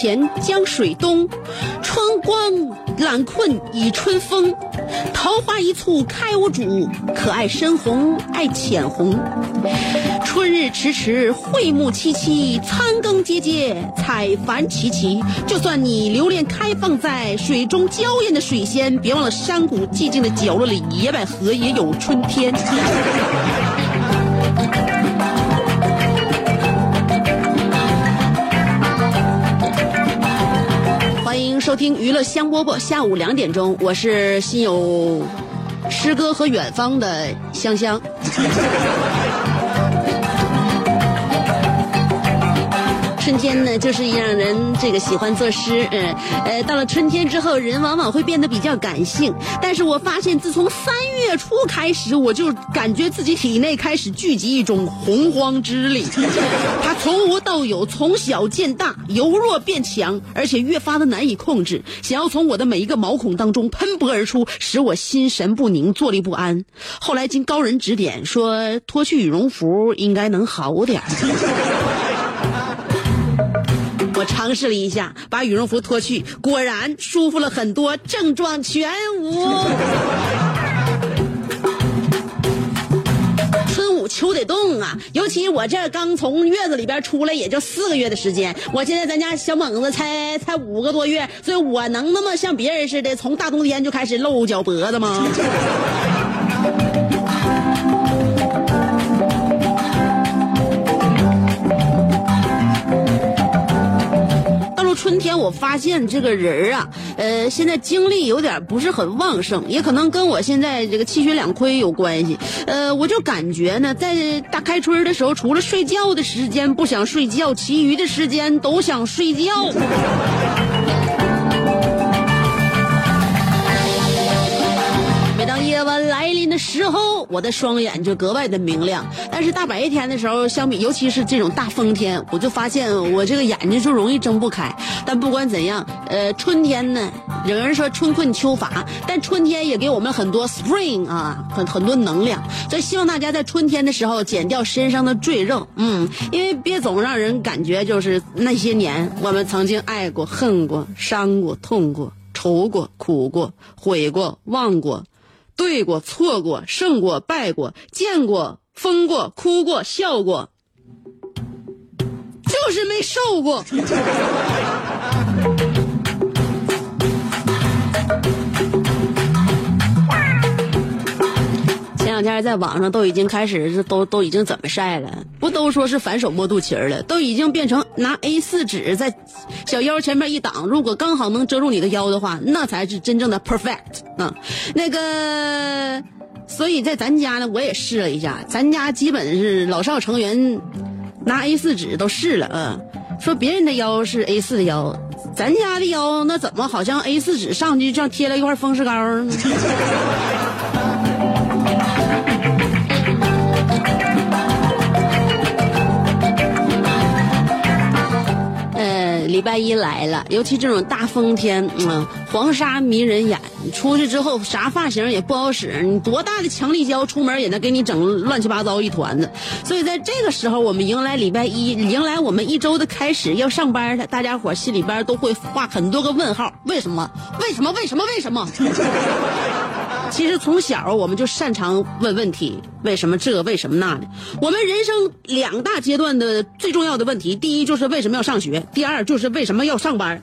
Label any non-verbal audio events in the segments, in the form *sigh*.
前江水东，春光懒困倚春风。桃花一簇开无主，可爱深红爱浅红。春日迟迟，桧木萋萋，残羹喈喈，采繁齐齐。就算你留恋开放在水中娇艳的水仙，别忘了山谷寂静的角落里，野百合也有春天。收听娱乐香饽饽，下午两点钟，我是心有诗歌和远方的香香。春天呢，就是让人这个喜欢作诗，嗯，呃，到了春天之后，人往往会变得比较感性。但是我发现，自从三月初开始，我就感觉自己体内开始聚集一种洪荒之力，*laughs* 它从无到有，从小见大，由弱变强，而且越发的难以控制，想要从我的每一个毛孔当中喷薄而出，使我心神不宁，坐立不安。后来经高人指点，说脱去羽绒服应该能好点儿。尝试了一下，把羽绒服脱去，果然舒服了很多，症状全无。春捂秋得冻啊！尤其我这刚从月子里边出来，也就四个月的时间，我现在咱家小猛子才才五个多月，所以我能那么像别人似的，从大冬天就开始露脚脖子吗？春天，我发现这个人啊，呃，现在精力有点不是很旺盛，也可能跟我现在这个气血两亏有关系。呃，我就感觉呢，在大开春的时候，除了睡觉的时间不想睡觉，其余的时间都想睡觉。夜晚来临的时候，我的双眼就格外的明亮。但是大白天的时候，相比尤其是这种大风天，我就发现我这个眼睛就容易睁不开。但不管怎样，呃，春天呢，有人说春困秋乏，但春天也给我们很多 spring 啊，很很多能量。所以希望大家在春天的时候减掉身上的赘肉，嗯，因为别总让人感觉就是那些年我们曾经爱过、恨过、伤过、痛过、愁过、苦过、悔过、忘过。对过、错过、胜过、败过、见过、疯过、哭过、笑过，就是没瘦过。*laughs* 两天在网上都已经开始是都都已经怎么晒了？不都说是反手摸肚脐了？都已经变成拿 A 4纸在小腰前面一挡，如果刚好能遮住你的腰的话，那才是真正的 perfect 啊！那个，所以在咱家呢，我也试了一下，咱家基本是老少成员拿 A 4纸都试了啊。说别人的腰是 A 4的腰，咱家的腰那怎么好像 A 4纸上去像贴了一块风湿膏呢？*laughs* 礼拜一来了，尤其这种大风天，嗯，黄沙迷人眼。出去之后啥发型也不好使，你多大的强力胶出门也能给你整乱七八糟一团子。所以在这个时候，我们迎来礼拜一，迎来我们一周的开始，要上班了，大家伙心里边都会画很多个问号：为什么？为什么？为什么？为什么？*laughs* 其实从小我们就擅长问问题，为什么这，为什么那的。我们人生两大阶段的最重要的问题，第一就是为什么要上学，第二就是为什么要上班。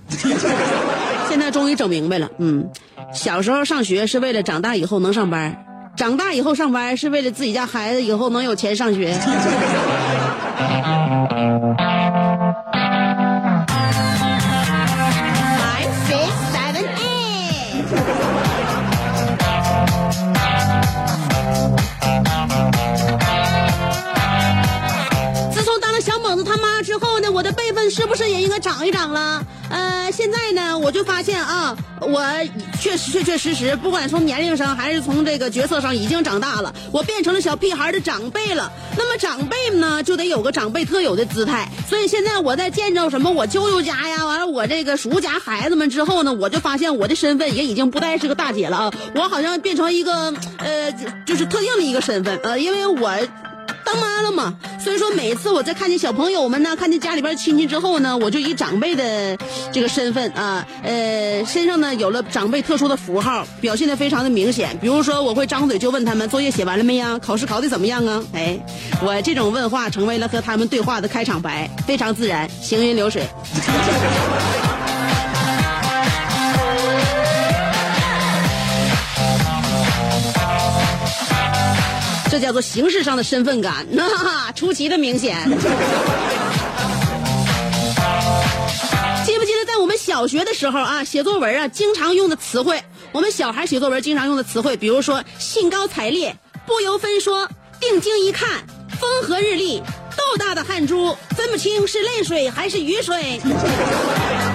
现在终于整明白了，嗯，小时候上学是为了长大以后能上班，长大以后上班是为了自己家孩子以后能有钱上学。是不是也应该长一长了？呃，现在呢，我就发现啊，我确实确确实实，不管从年龄上还是从这个角色上，已经长大了，我变成了小屁孩的长辈了。那么长辈呢，就得有个长辈特有的姿态。所以现在我在见着什么我舅舅家呀，完了我这个叔家孩子们之后呢，我就发现我的身份也已经不再是个大姐了啊，我好像变成一个呃，就是特定的一个身份呃，因为我。当妈了嘛，所以说每次我在看见小朋友们呢，看见家里边亲戚之后呢，我就以长辈的这个身份啊，呃，身上呢有了长辈特殊的符号，表现的非常的明显。比如说，我会张嘴就问他们作业写完了没呀？考试考的怎么样啊？哎，我这种问话成为了和他们对话的开场白，非常自然，行云流水。这叫做形式上的身份感，那出奇的明显。*laughs* 记不记得在我们小学的时候啊，写作文啊，经常用的词汇，我们小孩写作文经常用的词汇，比如说兴高采烈、不由分说、定睛一看、风和日丽、豆大的汗珠，分不清是泪水还是雨水。*laughs*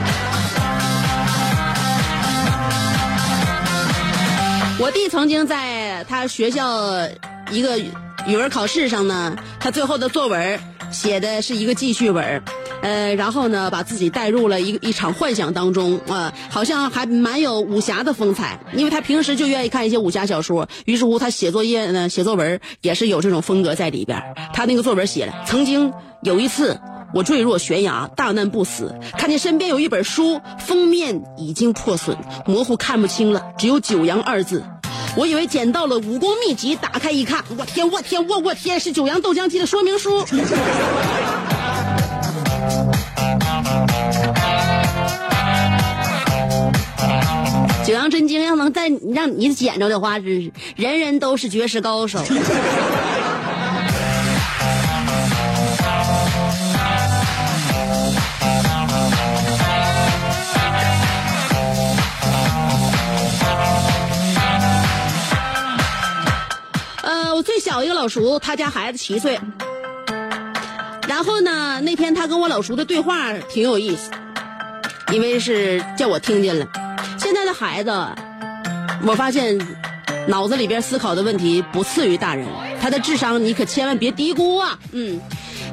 我弟曾经在他学校一个语文考试上呢，他最后的作文写的是一个记叙文，呃，然后呢，把自己带入了一一场幻想当中啊、好像还蛮有武侠的风采，因为他平时就愿意看一些武侠小说，于是乎他写作业呢，写作文也是有这种风格在里边。他那个作文写了，曾经有一次。我坠落悬崖，大难不死。看见身边有一本书，封面已经破损，模糊看不清了，只有“九阳”二字。我以为捡到了武功秘籍，打开一看，我天，我天，我我天，是九阳豆浆机的说明书。*laughs* 九阳真经要能在让你捡着的话，是人人都是绝世高手。我最小一个老叔，他家孩子七岁。然后呢，那天他跟我老叔的对话挺有意思，因为是叫我听见了。现在的孩子，我发现脑子里边思考的问题不次于大人，他的智商你可千万别低估啊！嗯，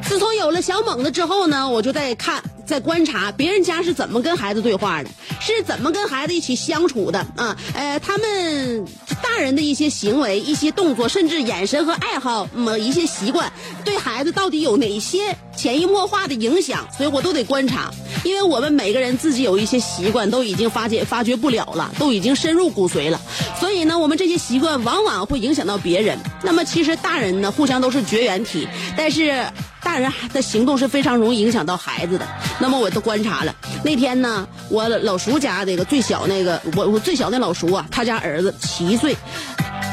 自从有了小猛子之后呢，我就在看，在观察别人家是怎么跟孩子对话的，是怎么跟孩子一起相处的啊？呃，他们大人的一些行为、一些动作，甚至眼神和爱好，嗯，一些习惯，对孩子到底有哪些潜移默化的影响？所以我都得观察，因为我们每个人自己有一些习惯都已经发觉发觉不了了，都已经深入骨髓了。所以呢，我们这些习惯往往会影响到别人。那么其实大人呢，互相都是绝缘体，但是大人的行动是非常容易影响到孩子的。那么我都观察了，那天呢，我老叔家那个最小那个，我我最小那老叔啊，他家儿子七岁，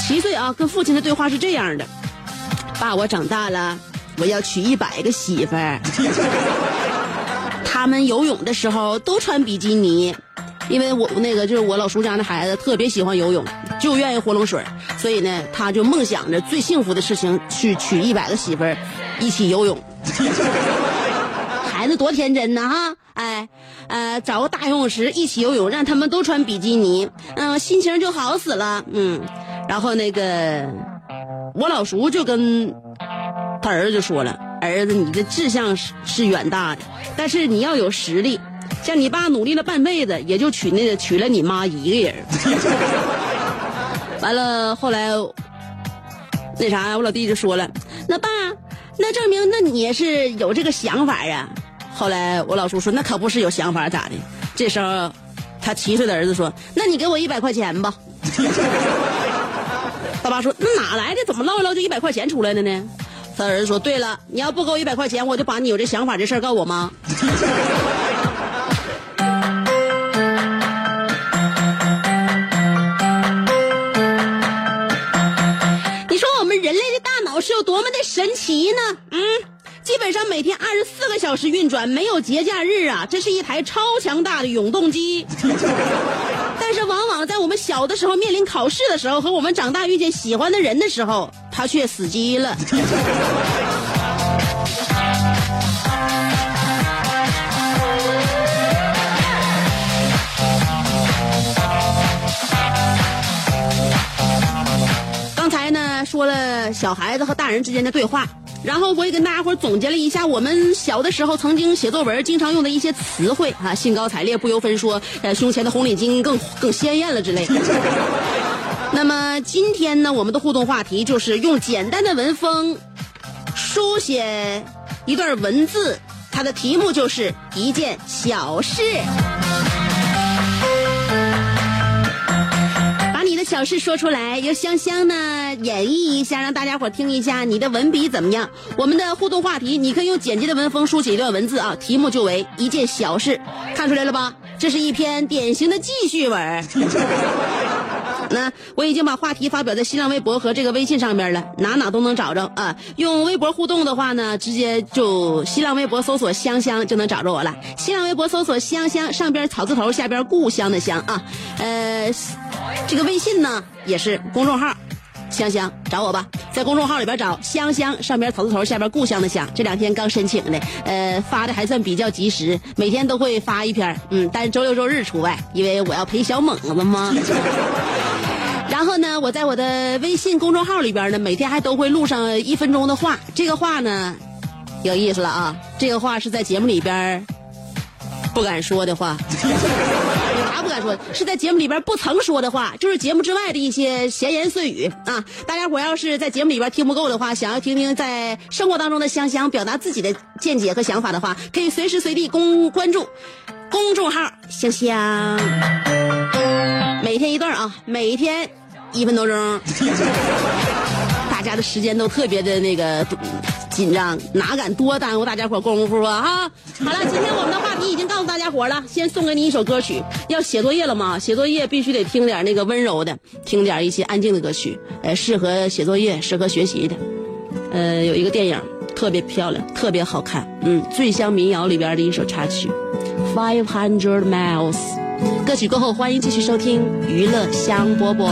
七岁啊，跟父亲的对话是这样的：爸，我长大了，我要娶一百个媳妇儿。*laughs* 他们游泳的时候都穿比基尼，因为我那个就是我老叔家那孩子特别喜欢游泳，就愿意活冷水，所以呢，他就梦想着最幸福的事情去娶一百个媳妇儿，一起游泳。孩子多天真呢哈！哎，呃，找个大游泳池一起游泳，让他们都穿比基尼，嗯、心情就好死了。嗯，然后那个我老叔就跟他儿子就说了：“儿子，你的志向是是远大的，但是你要有实力。像你爸努力了半辈子，也就娶那个娶了你妈一个人。*laughs* 完了，后来那啥，我老弟就说了：“那爸，那证明那你是有这个想法啊。”后来我老叔说：“那可不是有想法咋的？”这时候，他七岁的儿子说：“那你给我一百块钱吧。*laughs* ”他爸说：“那哪来的？怎么唠一唠就一百块钱出来了呢？”他儿子说：“对了，你要不给我一百块钱，我就把你有这想法这事儿告我妈。” *laughs* 你说我们人类的大脑是有多么的神奇呢？嗯，基本上每天二十四个小时运转，没有节假日啊，这是一台超强大的永动机。*laughs* 但是往往在我们小的时候面临考试的时候，和我们长大遇见喜欢的人的时候，它却死机了。小孩子和大人之间的对话，然后我也跟大家伙总结了一下我们小的时候曾经写作文经常用的一些词汇啊，兴高采烈不由分说，呃，胸前的红领巾更更鲜艳了之类的。*laughs* 那么今天呢，我们的互动话题就是用简单的文风书写一段文字，它的题目就是一件小事。小事说出来，由香香呢演绎一下，让大家伙听一下你的文笔怎么样。我们的互动话题，你可以用简洁的文风书写一段文字啊，题目就为一件小事，看出来了吧？*laughs* 这是一篇典型的记叙文。那我已经把话题发表在新浪微博和这个微信上面了，哪哪都能找着啊。用微博互动的话呢，直接就新浪微博搜索“香香”就能找着我了。新浪微博搜索“香香”，上边草字头，下边故乡的乡啊。呃，这个微信呢也是公众号。香香找我吧，在公众号里边找香香，上边草字头，下边故乡的乡。这两天刚申请的，呃，发的还算比较及时，每天都会发一篇，嗯，但是周六周日除外，因为我要陪小猛子嘛。*laughs* 然后呢，我在我的微信公众号里边呢，每天还都会录上一分钟的话。这个话呢，有意思了啊！这个话是在节目里边不敢说的话。啥不敢说？是在节目里边不曾说的话，就是节目之外的一些闲言碎语啊！大家伙要是在节目里边听不够的话，想要听听在生活当中的香香表达自己的见解和想法的话，可以随时随地公关注公众号“香香”，每天一段啊，每天一分多钟，*laughs* 大家的时间都特别的那个。紧张，哪敢多耽误大家伙功夫啊！哈，好了，今天我们的话题已经告诉大家伙了，先送给你一首歌曲。要写作业了吗？写作业必须得听点那个温柔的，听点一些安静的歌曲，呃，适合写作业、适合学习的。呃，有一个电影特别漂亮，特别好看，嗯，《醉乡民谣》里边的一首插曲《Five Hundred Miles》。歌曲过后，欢迎继续收听娱乐香饽饽。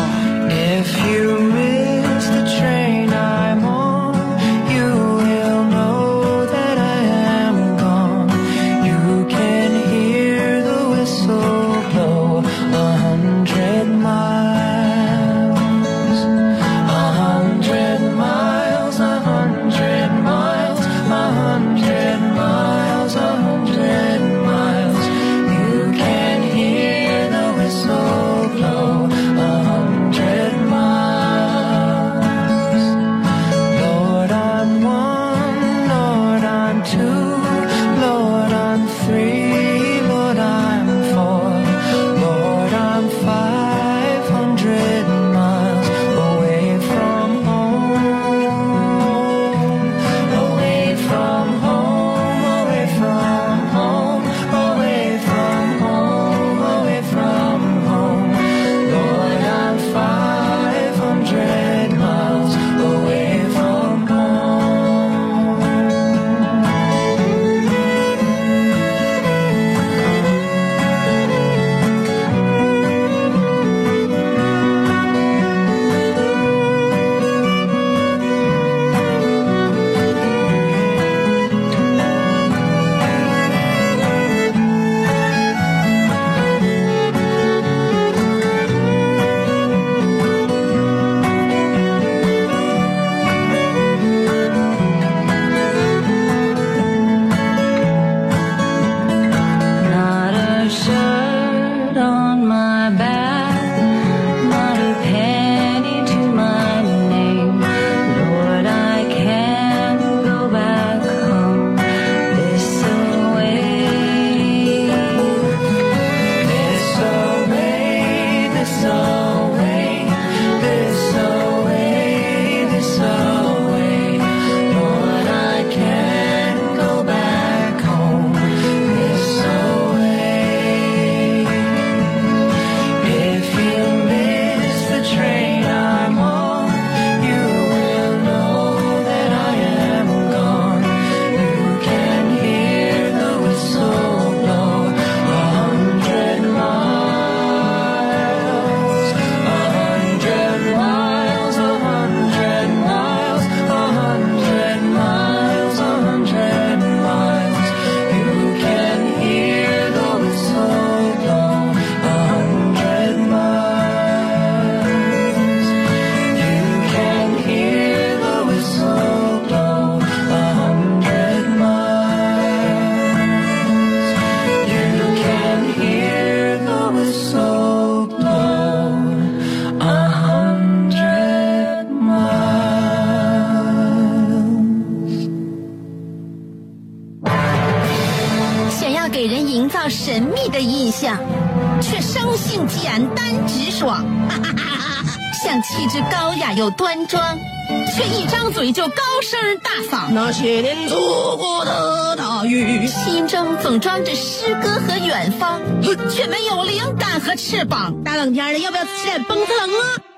那些年错过的大雨，心中总装着诗歌和远方，却没有灵感和翅膀。大冷天的，要不要吃点崩特冷啊？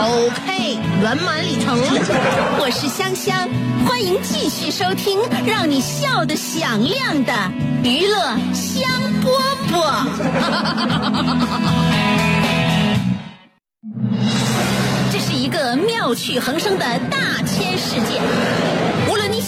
OK，圆满礼成。*laughs* 我是香香，欢迎继续收听让你笑得响亮的娱乐香饽饽。*laughs* 这是一个妙趣横生的大千世界。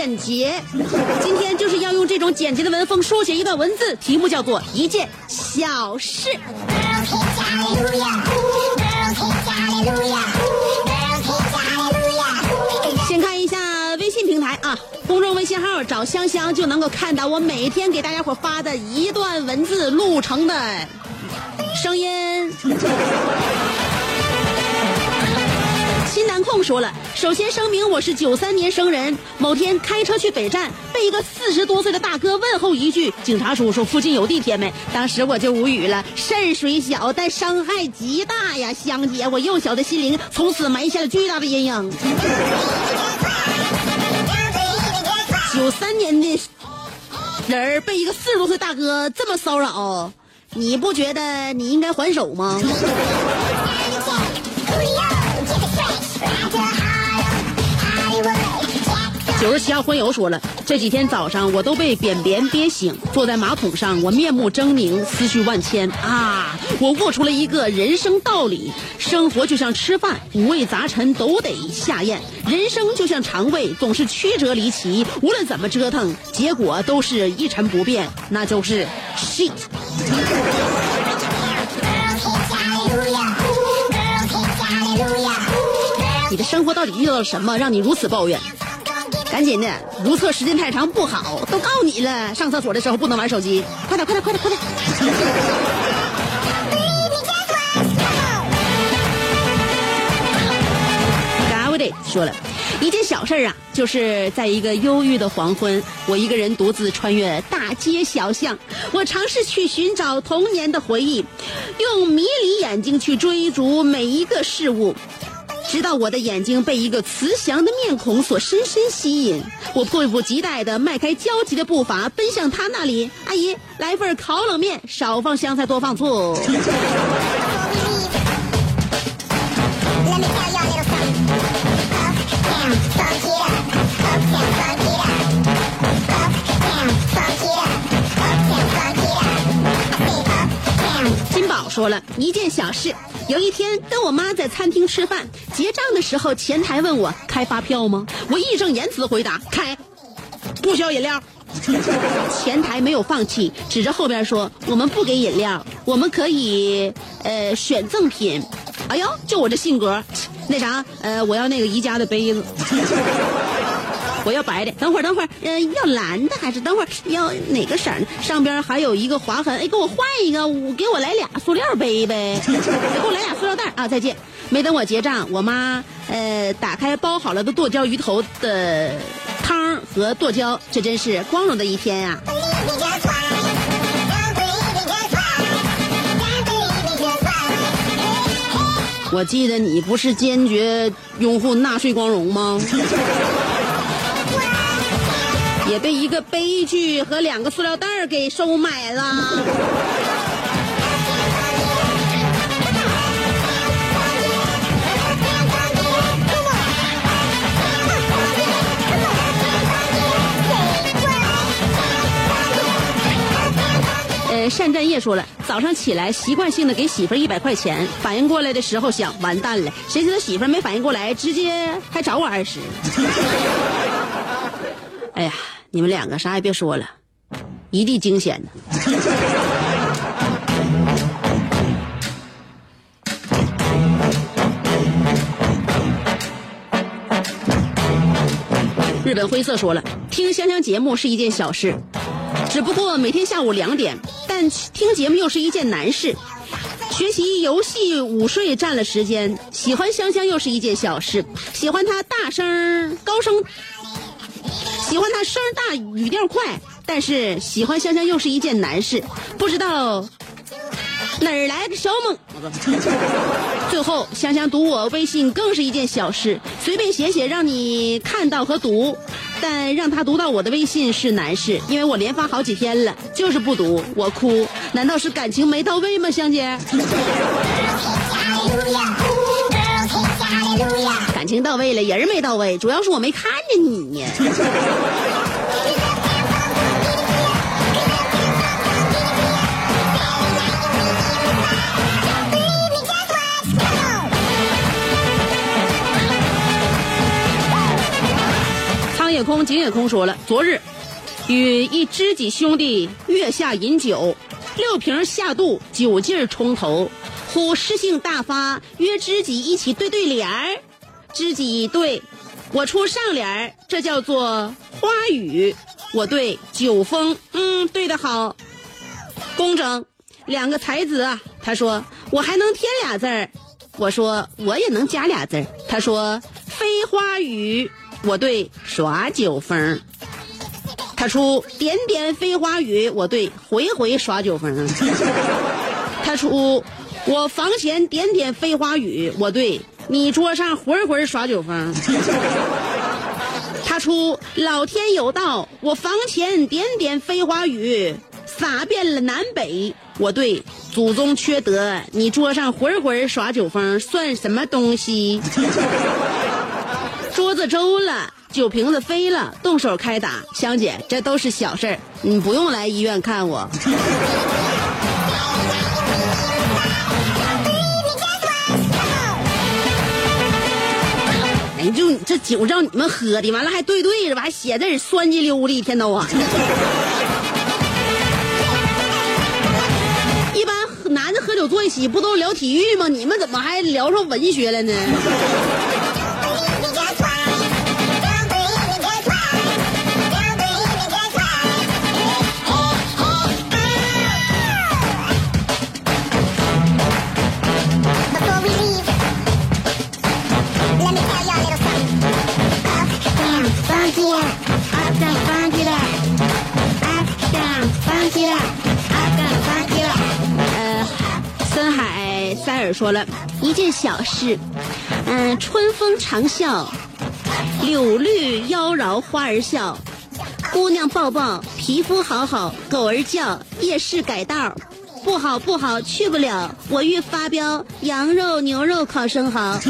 简洁。今天就是要用这种简洁的文风书写一段文字，题目叫做一件小事。先看一下微信平台啊，公众微信号找香香就能够看到我每天给大家伙发的一段文字录成的声音。说了，首先声明我是九三年生人，某天开车去北站，被一个四十多岁的大哥问候一句：“警察叔叔，附近有地铁没？”当时我就无语了，事水小，但伤害极大呀，香姐，我幼小的心灵从此埋下了巨大的阴影。九三年的人被一个四十多岁大哥这么骚扰，你不觉得你应该还手吗？九十七号婚友说了，这几天早上我都被便便憋醒，坐在马桶上，我面目狰狞，思绪万千啊！我悟出了一个人生道理：生活就像吃饭，五味杂陈都得下咽；人生就像肠胃，总是曲折离奇，无论怎么折腾，结果都是一成不变，那就是 shit。*laughs* 你的生活到底遇到了什么，让你如此抱怨？赶紧的，如厕时间太长不好，都告你了。上厕所的时候不能玩手机，快点，快点，快点，快点！*laughs* David 说了一件小事儿啊，就是在一个忧郁的黄昏，我一个人独自穿越大街小巷，我尝试去寻找童年的回忆，用迷离眼睛去追逐每一个事物。直到我的眼睛被一个慈祥的面孔所深深吸引，我迫不及待地迈开焦急的步伐，奔向他那里。阿姨，来份烤冷面，少放香菜，多放醋。*laughs* 说了一件小事，有一天跟我妈在餐厅吃饭，结账的时候，前台问我开发票吗？我义正言辞回答开，不需要饮料。*laughs* 前台没有放弃，指着后边说：“我们不给饮料，我们可以呃选赠品。”哎呦，就我这性格，那啥，呃，我要那个宜家的杯子。*laughs* 我要白的，等会儿等会儿，呃，要蓝的还是等会儿要哪个色儿呢？上边还有一个划痕，哎，给我换一个，我给我来俩塑料杯呗，*laughs* 给我来俩塑料袋啊！再见。没等我结账，我妈呃打开包好了的剁椒鱼头的汤和剁椒，这真是光荣的一天呀、我记得你不是坚决拥护纳税光荣吗？也被一个悲剧和两个塑料袋给收买了。呃，单占业说了，早上起来习惯性的给媳妇儿一百块钱，反应过来的时候想完蛋了，谁知道媳妇儿没反应过来，直接还找我二十。*laughs* 哎呀，你们两个啥也别说了，一地惊险呢。日本灰色说了，听香香节目是一件小事，只不过每天下午两点，但听节目又是一件难事。学习、游戏、午睡占了时间，喜欢香香又是一件小事，喜欢她大声、高声，喜欢他声大、语调快，但是喜欢香香又是一件难事，不知道哪儿来的小猛。最后，香香读我微信更是一件小事，随便写写让你看到和读，但让他读到我的微信是难事，因为我连发好几天了，就是不读，我哭。难道是感情没到位吗，香姐？情到位了，人没到位，主要是我没看见你呢。苍野空、井野空说了，昨日与一知己兄弟月下饮酒，六瓶下肚，酒劲冲头。忽诗兴大发，约知己一起对对联儿。知己对，我出上联儿，这叫做花语。我对酒风，嗯，对的好，工整。两个才子啊，他说我还能添俩字儿，我说我也能加俩字儿。他说飞花雨，我对耍酒疯。他出点点飞花雨，我对回回耍酒疯。*laughs* 他出我房前点点飞花雨，我对你桌上回回耍酒疯。*laughs* 他出老天有道，我房前点点飞花雨，洒遍了南北。我对祖宗缺德，你桌上回回耍酒疯，算什么东西？*laughs* 桌子周了，酒瓶子飞了，动手开打，香姐，这都是小事儿，你不用来医院看我。哎，就这酒让你们喝的，完了还对对着，完还写字酸叽溜的，一天到晚。*laughs* 一般男的喝酒坐一起不都聊体育吗？你们怎么还聊上文学了呢？说了一件小事，嗯、春风长啸，柳绿妖娆花儿笑，姑娘抱抱，皮肤好好，狗儿叫，夜市改道，不好不好，去不了，我欲发飙，羊肉牛肉烤生蚝。*laughs*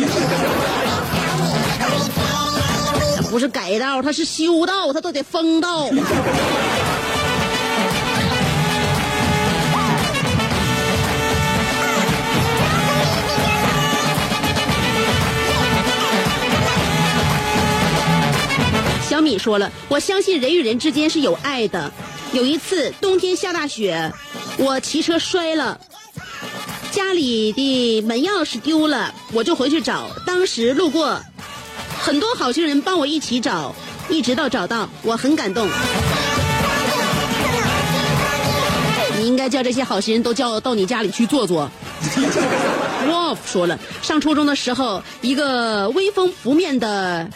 不是改道，它是修道，它都得封道。小米说了，我相信人与人之间是有爱的。有一次冬天下大雪，我骑车摔了，家里的门钥匙丢了，我就回去找。当时路过，很多好心人帮我一起找，一直到找到，我很感动。你应该叫这些好心人都叫到你家里去坐坐。*laughs* Wolf 说了，上初中的时候，一个微风拂面的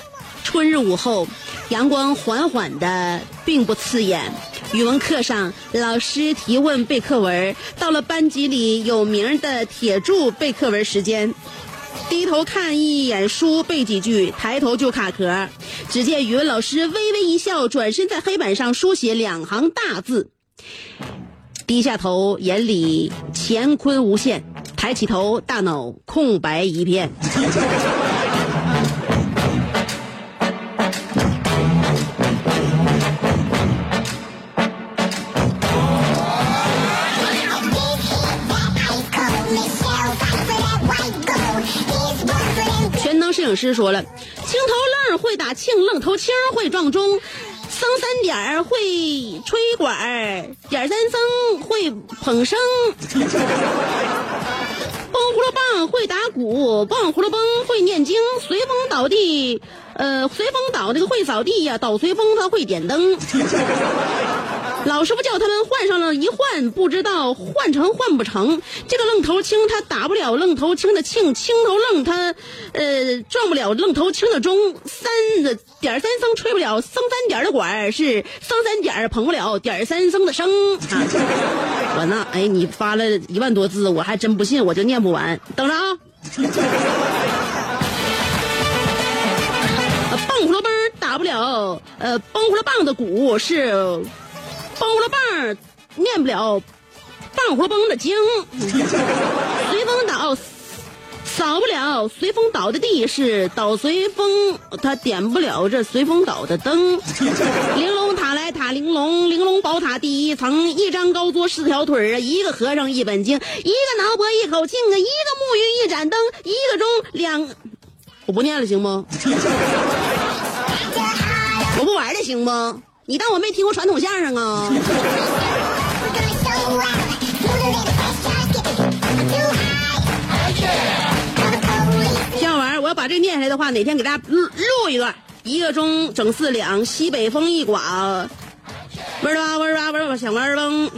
春日午后，阳光缓缓的，并不刺眼。语文课上，老师提问背课文，到了班级里有名的铁柱背课文时间。低头看一眼书，背几句，抬头就卡壳。只见语文老师微微一笑，转身在黑板上书写两行大字。低下头，眼里乾坤无限；抬起头，大脑空白一片。全能摄影师说了：“青头愣会打磬，愣头青会撞钟。”僧三点儿会吹管儿，点三僧会捧笙，*laughs* 崩葫芦棒会打鼓，棒葫芦崩会念经，随风倒地，呃，随风倒那个会扫地呀，倒随风他会点灯。老师傅叫他们换上了一换，不知道换成换不成。这个愣头青他打不了愣头青的磬，青头愣他，呃，撞不了愣头青的钟。三点三僧吹不了僧三点的管，是僧三点捧不了点三僧的声。我那哎，你发了一万多字，我还真不信，我就念不完。等着啊！棒葫芦蹦打不了，呃，崩葫芦棒的鼓是。包了棒念不了，棒葫芦蹦的经，*laughs* 随风倒扫不了，随风倒的地是倒随风，他点不了这随风倒的灯。玲珑塔来塔玲珑，玲珑宝塔第一层，一张高桌四条腿儿啊，一个和尚一本经，一个挠脖一口磬啊，一个木鱼一盏灯，一个钟两，我不念了行不？*laughs* 我不玩了行不？你当我没听过传统相声啊？听好玩我要把这念下来的话，哪天给大家录录一段。一个钟整四两，西北风一刮，嗡儿吧嗡儿吧嗡儿响嗡儿嗡。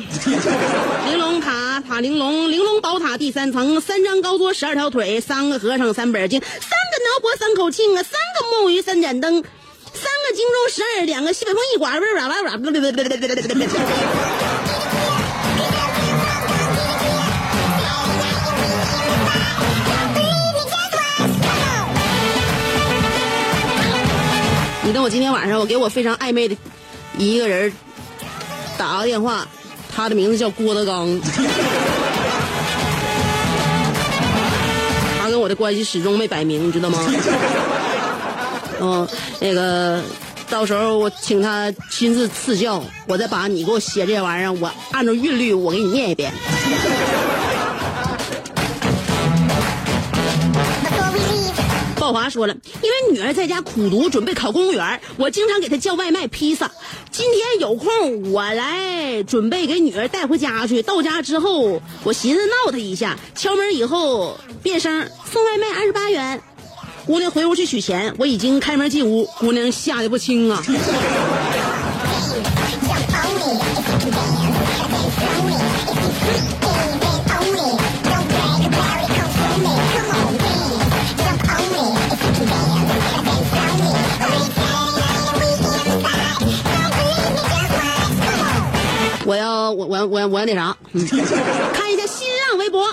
玲珑塔塔玲珑，玲珑宝塔第三层，三张高桌十二条腿，三个和尚三本经，三个挠脖三口磬啊，三个木鱼三盏灯。荆州十二，两个西北风一刮，哇哇哇哇！你等我今天晚上，我给我非常暧昧的一个人打个电话，他的名字叫郭德纲，他跟我的关系始终没摆明，你知道吗？嗯，*laughs* 那个，到时候我请他亲自赐教，我再把你给我写这玩意儿，我按照韵律我给你念一遍。鲍华说了，因为女儿在家苦读，准备考公务员，我经常给她叫外卖、披萨。今天有空，我来准备给女儿带回家去。到家之后，我寻思闹她一下，敲门以后变声送外卖二十八元。姑娘回屋去取钱，我已经开门进屋，姑娘吓得不轻啊。我要我我我我要那啥，看一下新浪微博。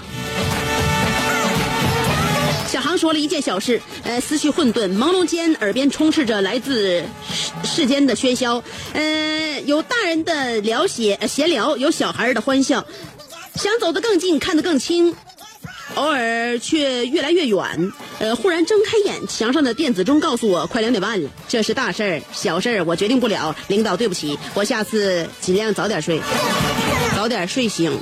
说了一件小事，呃，思绪混沌，朦胧间，耳边充斥着来自世世间的喧嚣，呃，有大人的聊闲闲聊，有小孩的欢笑，想走得更近，看得更清，偶尔却越来越远。呃，忽然睁开眼，墙上的电子钟告诉我快两点半了，这是大事儿，小事儿我决定不了。领导，对不起，我下次尽量早点睡，早点睡醒。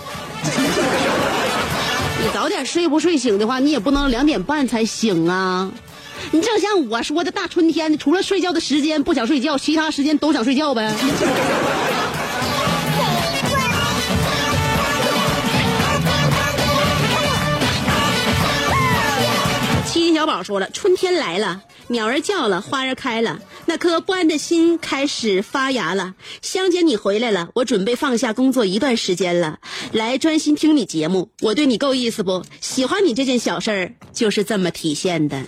你早点睡不睡醒的话，你也不能两点半才醒啊。你正像我说的，大春天的，除了睡觉的时间不想睡觉，其他时间都想睡觉呗。七七小宝说了，春天来了，鸟儿叫了，花儿开了。那颗不安的心开始发芽了。香姐，你回来了，我准备放下工作一段时间了，来专心听你节目。我对你够意思不？喜欢你这件小事儿就是这么体现的。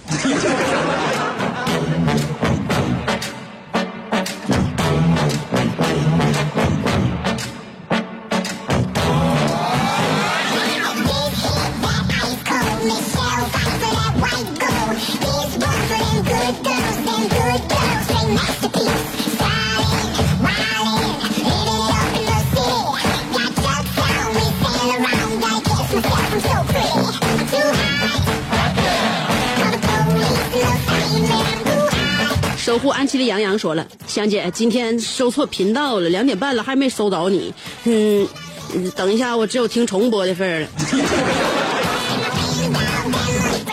守护安琪丽杨洋说了，香姐今天收错频道了，两点半了还没收到你。嗯，等一下，我只有听重播的份儿了。*laughs*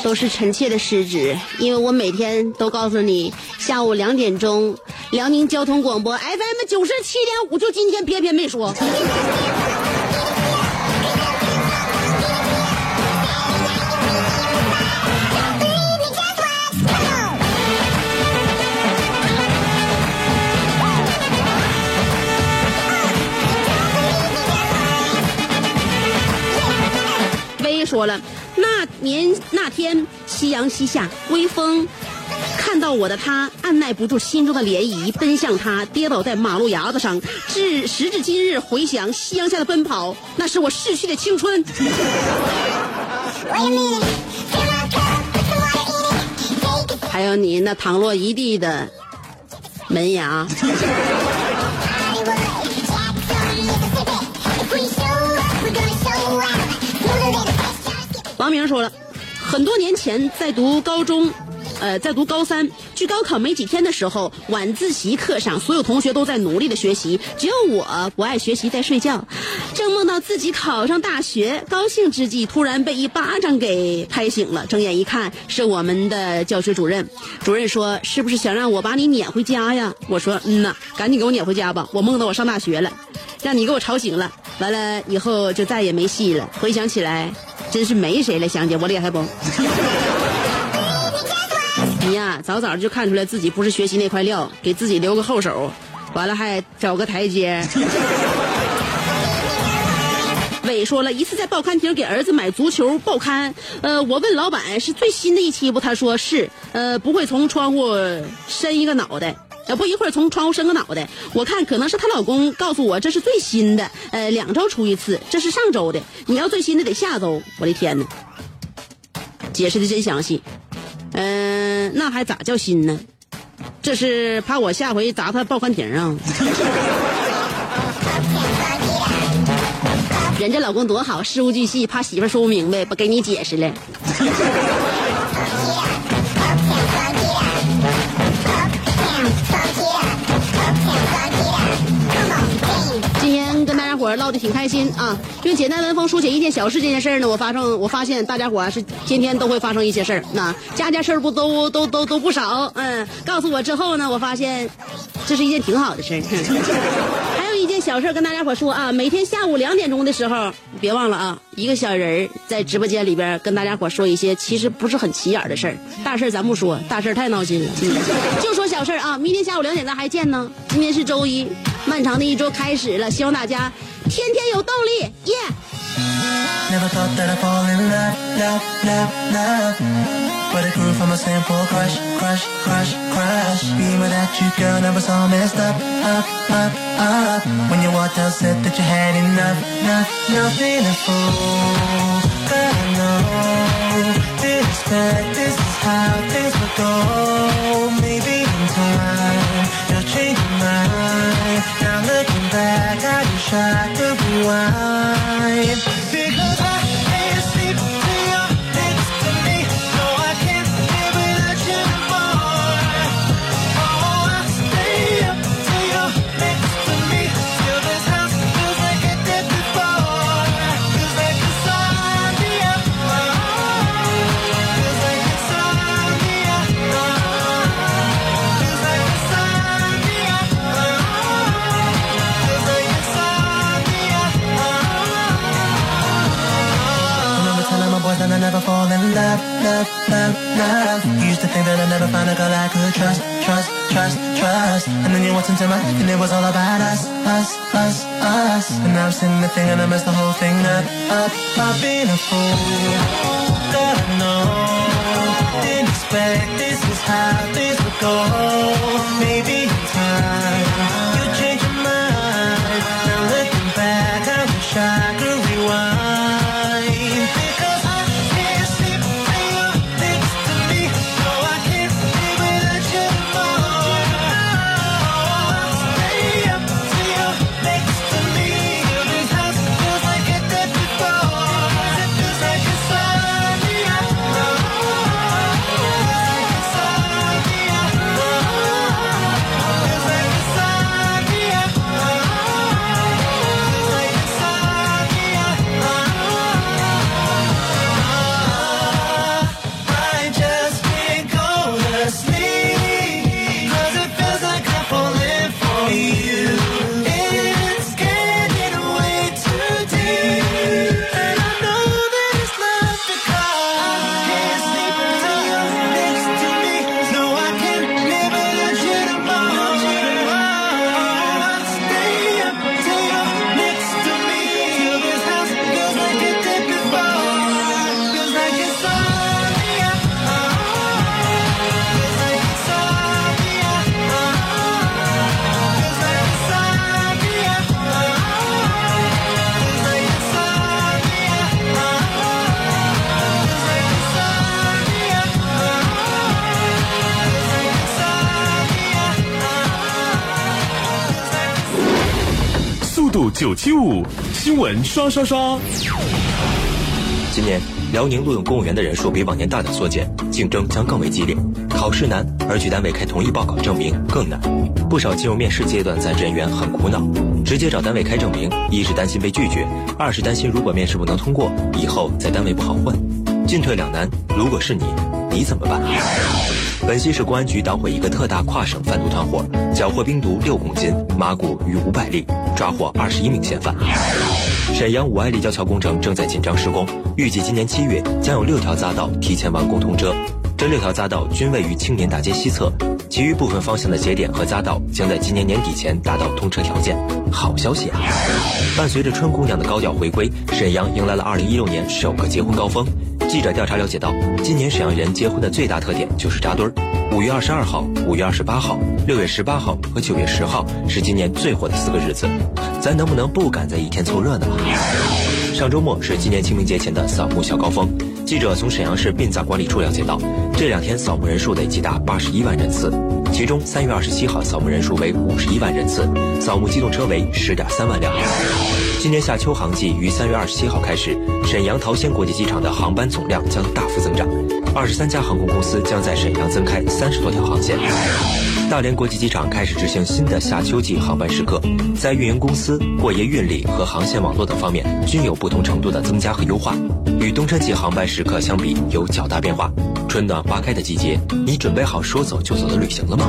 都是臣妾的失职，因为我每天都告诉你，下午两点钟，辽宁交通广播 FM 九十七点五，就今天偏偏没说。说了，那年那天夕阳西下，微风。看到我的他，按耐不住心中的涟漪，奔向他，跌倒在马路牙子上。至时至今日，回想夕阳下的奔跑，那是我逝去的青春。*laughs* 还有你那淌落一地的门牙。王明说了，很多年前在读高中。呃，在读高三，距高考没几天的时候，晚自习课上，所有同学都在努力的学习，只有我不爱学习，在睡觉。正梦到自己考上大学，高兴之际，突然被一巴掌给拍醒了。睁眼一看，是我们的教学主任。主任说：“是不是想让我把你撵回家呀？”我说：“嗯呐，赶紧给我撵回家吧。我梦到我上大学了，让你给我吵醒了。完了以后就再也没戏了。回想起来，真是没谁了，香姐，我厉害不？” *laughs* 你呀，早早就看出来自己不是学习那块料，给自己留个后手，完了还找个台阶。*laughs* 伟说了一次在报刊亭给儿子买足球报刊，呃，我问老板是最新的一期不？他说是，呃，不会从窗户伸一个脑袋，呃，不一会儿从窗户伸个脑袋。我看可能是她老公告诉我这是最新的，呃，两周出一次，这是上周的，你要最新的得下周。我的天哪，解释的真详细。嗯，那还咋叫新呢？这是怕我下回砸他报刊亭啊！人家老公多好，事无巨细，怕媳妇说不明白，不给你解释了。唠的挺开心啊！用简单文风书写一件小事这件事呢，我发生我发现大家伙是天天都会发生一些事儿，那家家事儿不都都都都不少。嗯，告诉我之后呢，我发现这是一件挺好的事儿。*laughs* 一件小事跟大家伙说啊，每天下午两点钟的时候，别忘了啊，一个小人儿在直播间里边跟大家伙说一些其实不是很起眼的事儿，大事咱不说，大事太闹心了。就说小事啊，明天下午两点咱还见呢。今天是周一，漫长的一周开始了，希望大家。天天有动力，耶、yeah!！But it grew from a simple crush, crush, crush, crush. Being without you, girl, never so messed up, up, up, up. When you walked out, said that you had enough, enough, nothing to fool. But I know, didn't expect this is how things would go. That I'd never found a girl I could trust, trust, trust, trust. And then you walked into my life and it was all about us, us, us, us. And now I'm sitting there thinking I messed the whole thing up, up. I've been a fool. God, I know. Didn't expect this is how this would go. Maybe in time 九七五新闻刷刷刷。今年辽宁录用公务员的人数比往年大大缩减，竞争将更为激烈。考试难，而去单位开同一报考证明更难。不少进入面试阶段在职人员很苦恼，直接找单位开证明，一是担心被拒绝，二是担心如果面试不能通过，以后在单位不好混，进退两难。如果是你，你怎么办？本溪市公安局捣毁一个特大跨省贩毒团伙，缴获冰毒六公斤，麻古逾五百粒，抓获二十一名嫌犯。沈阳五爱立交桥工程正在紧张施工，预计今年七月将有六条匝道提前完工通车。这六条匝道均位于青年大街西侧，其余部分方向的节点和匝道将在今年年底前达到通车条件。好消息啊！伴随着春姑娘的高调回归，沈阳迎来了2016年首个结婚高峰。记者调查了解到，今年沈阳人结婚的最大特点就是扎堆儿。五月二十二号、五月二十八号、六月十八号和九月十号是今年最火的四个日子，咱能不能不赶在一天凑热闹？上周末是今年清明节前的扫墓小高峰。记者从沈阳市殡葬管理处了解到，这两天扫墓人数累计达八十一万人次，其中三月二十七号扫墓人数为五十一万人次，扫墓机动车为十点三万辆。今年夏秋航季于三月二十七号开始，沈阳桃仙国际机场的航班总量将大幅增长，二十三家航空公司将在沈阳增开三十多条航线。大连国际机场开始执行新的夏秋季航班时刻，在运营公司、过夜运力和航线网络等方面均有不同程度的增加和优化，与冬春季航班时刻相比有较大变化。春暖花开的季节，你准备好说走就走的旅行了吗？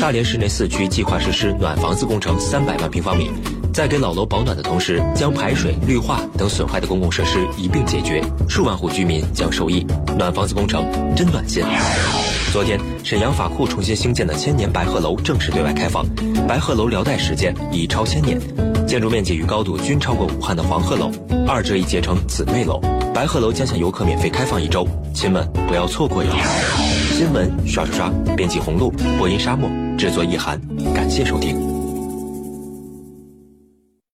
大连市内四区计划实施暖房子工程三百万平方米。在给老楼保暖的同时，将排水、绿化等损害的公共设施一并解决，数万户居民将受益。暖房子工程真暖心。昨天，沈阳法库重新兴建的千年白鹤楼正式对外开放。白鹤楼辽代始建已超千年，建筑面积与高度均超过武汉的黄鹤楼，二者已结成姊妹楼。白鹤楼将向游客免费开放一周，亲们不要错过哟！新闻刷刷刷，编辑红露，播音沙漠，制作易涵，感谢收听。